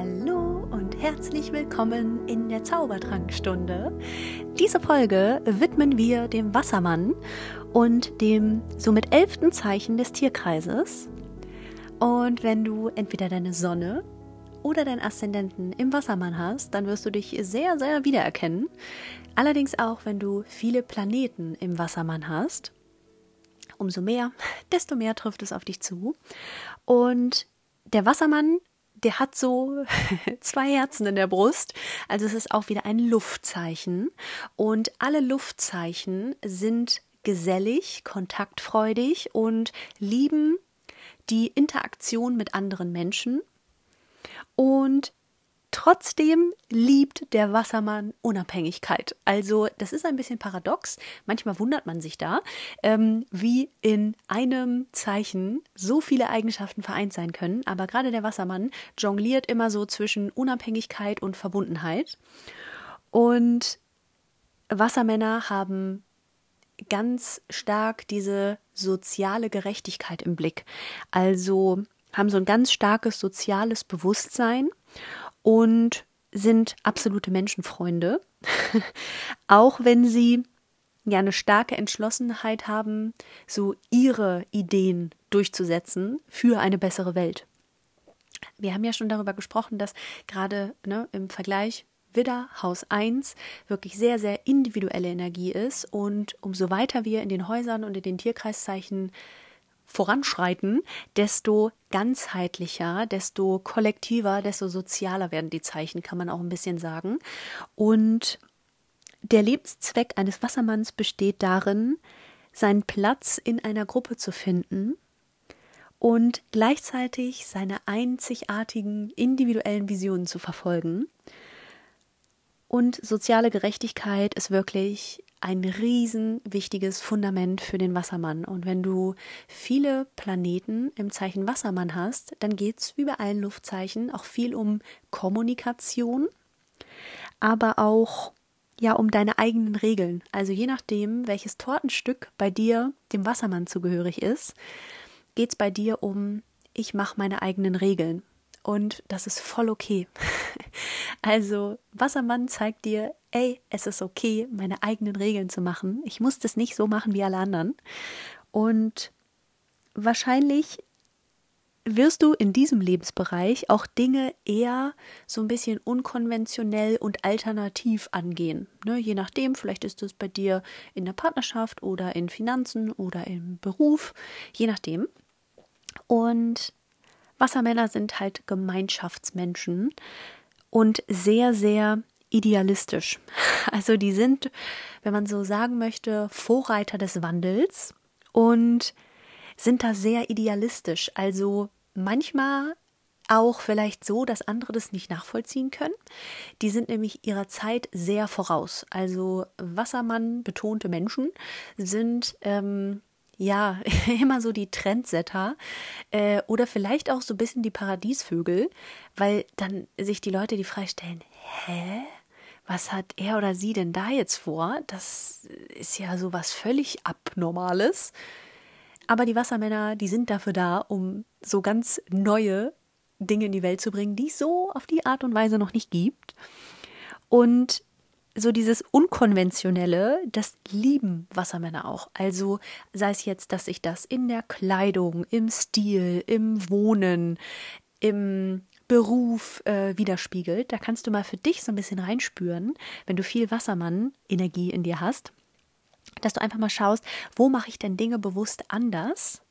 Hallo und herzlich willkommen in der Zaubertrankstunde. Diese Folge widmen wir dem Wassermann und dem somit elften Zeichen des Tierkreises. Und wenn du entweder deine Sonne oder deinen Aszendenten im Wassermann hast, dann wirst du dich sehr, sehr wiedererkennen. Allerdings auch, wenn du viele Planeten im Wassermann hast. Umso mehr, desto mehr trifft es auf dich zu. Und der Wassermann der hat so zwei Herzen in der Brust. Also es ist auch wieder ein Luftzeichen. Und alle Luftzeichen sind gesellig, kontaktfreudig und lieben die Interaktion mit anderen Menschen. Und Trotzdem liebt der Wassermann Unabhängigkeit. Also das ist ein bisschen paradox. Manchmal wundert man sich da, ähm, wie in einem Zeichen so viele Eigenschaften vereint sein können. Aber gerade der Wassermann jongliert immer so zwischen Unabhängigkeit und Verbundenheit. Und Wassermänner haben ganz stark diese soziale Gerechtigkeit im Blick. Also haben so ein ganz starkes soziales Bewusstsein und sind absolute Menschenfreunde, auch wenn sie ja eine starke Entschlossenheit haben, so ihre Ideen durchzusetzen für eine bessere Welt. Wir haben ja schon darüber gesprochen, dass gerade ne, im Vergleich Widder Haus 1 wirklich sehr, sehr individuelle Energie ist und umso weiter wir in den Häusern und in den Tierkreiszeichen voranschreiten, desto ganzheitlicher, desto kollektiver, desto sozialer werden die Zeichen, kann man auch ein bisschen sagen. Und der Lebenszweck eines Wassermanns besteht darin, seinen Platz in einer Gruppe zu finden und gleichzeitig seine einzigartigen individuellen Visionen zu verfolgen. Und soziale Gerechtigkeit ist wirklich ein riesen wichtiges Fundament für den Wassermann. Und wenn du viele Planeten im Zeichen Wassermann hast, dann geht es wie bei allen Luftzeichen auch viel um Kommunikation, aber auch ja um deine eigenen Regeln. Also je nachdem, welches Tortenstück bei dir dem Wassermann zugehörig ist, geht es bei dir um, ich mache meine eigenen Regeln. Und das ist voll okay. Also, Wassermann zeigt dir, ey, es ist okay, meine eigenen Regeln zu machen. Ich muss das nicht so machen wie alle anderen. Und wahrscheinlich wirst du in diesem Lebensbereich auch Dinge eher so ein bisschen unkonventionell und alternativ angehen. Ne, je nachdem, vielleicht ist es bei dir in der Partnerschaft oder in Finanzen oder im Beruf, je nachdem. Und Wassermänner sind halt Gemeinschaftsmenschen und sehr, sehr idealistisch. Also die sind, wenn man so sagen möchte, Vorreiter des Wandels und sind da sehr idealistisch. Also manchmal auch vielleicht so, dass andere das nicht nachvollziehen können. Die sind nämlich ihrer Zeit sehr voraus. Also Wassermann betonte Menschen sind ähm, ja, immer so die Trendsetter äh, oder vielleicht auch so ein bisschen die Paradiesvögel, weil dann sich die Leute die Frage stellen, hä? Was hat er oder sie denn da jetzt vor? Das ist ja so was völlig Abnormales. Aber die Wassermänner, die sind dafür da, um so ganz neue Dinge in die Welt zu bringen, die es so auf die Art und Weise noch nicht gibt. Und so dieses Unkonventionelle, das lieben Wassermänner auch. Also sei es jetzt, dass sich das in der Kleidung, im Stil, im Wohnen, im Beruf äh, widerspiegelt. Da kannst du mal für dich so ein bisschen reinspüren, wenn du viel Wassermann-Energie in dir hast, dass du einfach mal schaust, wo mache ich denn Dinge bewusst anders?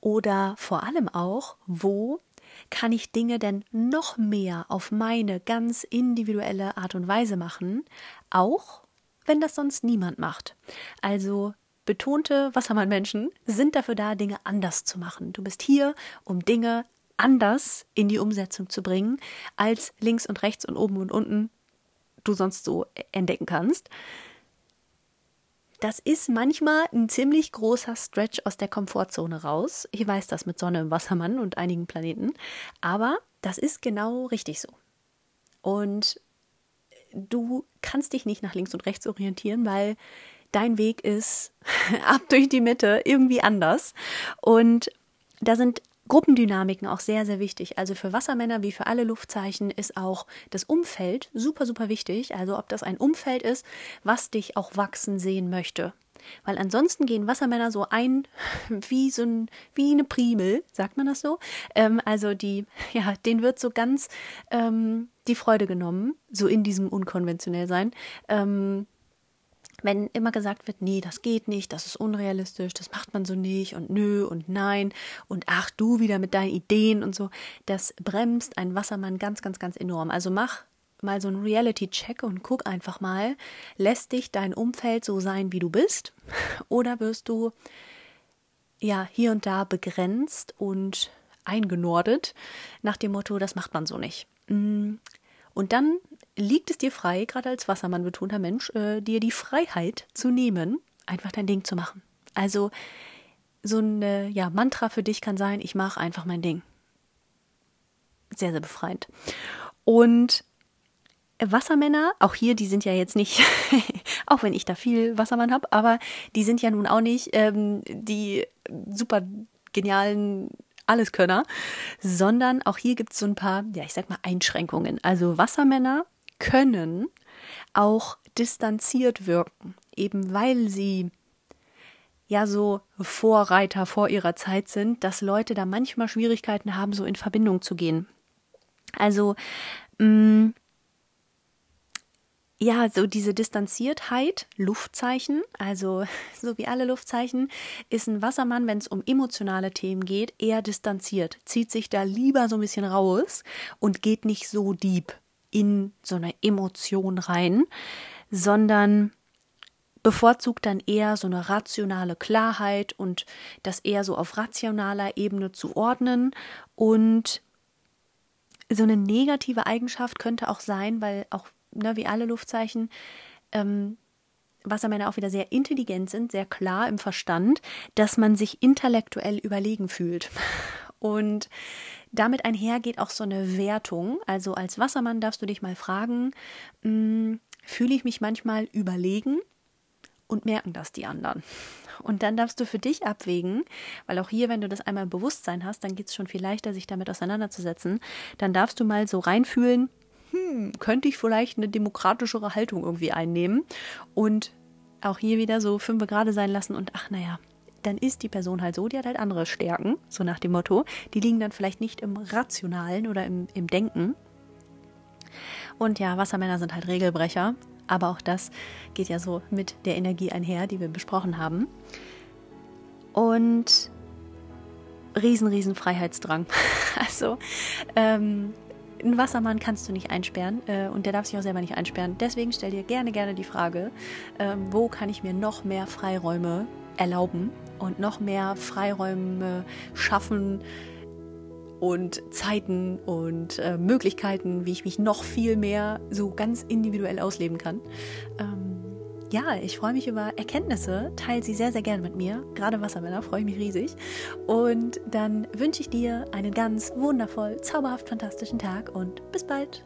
Oder vor allem auch, wo kann ich Dinge denn noch mehr auf meine ganz individuelle Art und Weise machen, auch wenn das sonst niemand macht. Also betonte Wassermann-Menschen sind dafür da, Dinge anders zu machen. Du bist hier, um Dinge anders in die Umsetzung zu bringen, als links und rechts und oben und unten du sonst so entdecken kannst. Das ist manchmal ein ziemlich großer Stretch aus der Komfortzone raus. Ich weiß das mit Sonne im Wassermann und einigen Planeten. Aber das ist genau richtig so. Und du kannst dich nicht nach links und rechts orientieren, weil dein Weg ist ab durch die Mitte irgendwie anders. Und da sind Gruppendynamiken auch sehr, sehr wichtig. Also für Wassermänner wie für alle Luftzeichen ist auch das Umfeld super, super wichtig. Also ob das ein Umfeld ist, was dich auch wachsen sehen möchte. Weil ansonsten gehen Wassermänner so ein wie so ein, wie eine Primel, sagt man das so? Ähm, also die, ja, denen wird so ganz ähm, die Freude genommen, so in diesem unkonventionell sein. Ähm, wenn immer gesagt wird, nee, das geht nicht, das ist unrealistisch, das macht man so nicht und nö und nein und ach du wieder mit deinen Ideen und so, das bremst ein Wassermann ganz, ganz, ganz enorm. Also mach mal so einen Reality-Check und guck einfach mal, lässt dich dein Umfeld so sein, wie du bist oder wirst du ja hier und da begrenzt und eingenordet nach dem Motto, das macht man so nicht. Mm. Und dann liegt es dir frei, gerade als Wassermann betonter Mensch, äh, dir die Freiheit zu nehmen, einfach dein Ding zu machen. Also so ein äh, ja, Mantra für dich kann sein, ich mache einfach mein Ding. Sehr, sehr befreiend. Und Wassermänner, auch hier, die sind ja jetzt nicht, auch wenn ich da viel Wassermann habe, aber die sind ja nun auch nicht ähm, die super genialen Alleskönner, sondern auch hier gibt es so ein paar, ja, ich sag mal, Einschränkungen. Also Wassermänner können auch distanziert wirken, eben weil sie ja so Vorreiter vor ihrer Zeit sind, dass Leute da manchmal Schwierigkeiten haben, so in Verbindung zu gehen. Also mh, mm, ja, so diese Distanziertheit, Luftzeichen, also so wie alle Luftzeichen, ist ein Wassermann, wenn es um emotionale Themen geht, eher distanziert, zieht sich da lieber so ein bisschen raus und geht nicht so deep in so eine Emotion rein, sondern bevorzugt dann eher so eine rationale Klarheit und das eher so auf rationaler Ebene zu ordnen und so eine negative Eigenschaft könnte auch sein, weil auch ne, wie alle Luftzeichen ähm, Wassermänner auch wieder sehr intelligent sind, sehr klar im Verstand, dass man sich intellektuell überlegen fühlt. Und damit einhergeht auch so eine Wertung. Also als Wassermann darfst du dich mal fragen, hm, fühle ich mich manchmal überlegen und merken das die anderen? Und dann darfst du für dich abwägen, weil auch hier, wenn du das einmal im Bewusstsein hast, dann geht es schon viel leichter, sich damit auseinanderzusetzen. Dann darfst du mal so reinfühlen, hm, könnte ich vielleicht eine demokratischere Haltung irgendwie einnehmen und auch hier wieder so fünf gerade sein lassen und ach naja, dann ist die Person halt so, die hat halt andere Stärken, so nach dem Motto. Die liegen dann vielleicht nicht im Rationalen oder im, im Denken. Und ja, Wassermänner sind halt Regelbrecher, aber auch das geht ja so mit der Energie einher, die wir besprochen haben. Und riesen, riesen Freiheitsdrang. Also ähm, ein Wassermann kannst du nicht einsperren äh, und der darf sich auch selber nicht einsperren. Deswegen stell dir gerne, gerne die Frage, ähm, wo kann ich mir noch mehr Freiräume erlauben und noch mehr Freiräume schaffen und Zeiten und äh, Möglichkeiten, wie ich mich noch viel mehr so ganz individuell ausleben kann. Ähm, ja, ich freue mich über Erkenntnisse, teile sie sehr, sehr gerne mit mir. Gerade Wassermänner freue ich mich riesig. Und dann wünsche ich dir einen ganz wundervoll, zauberhaft, fantastischen Tag und bis bald.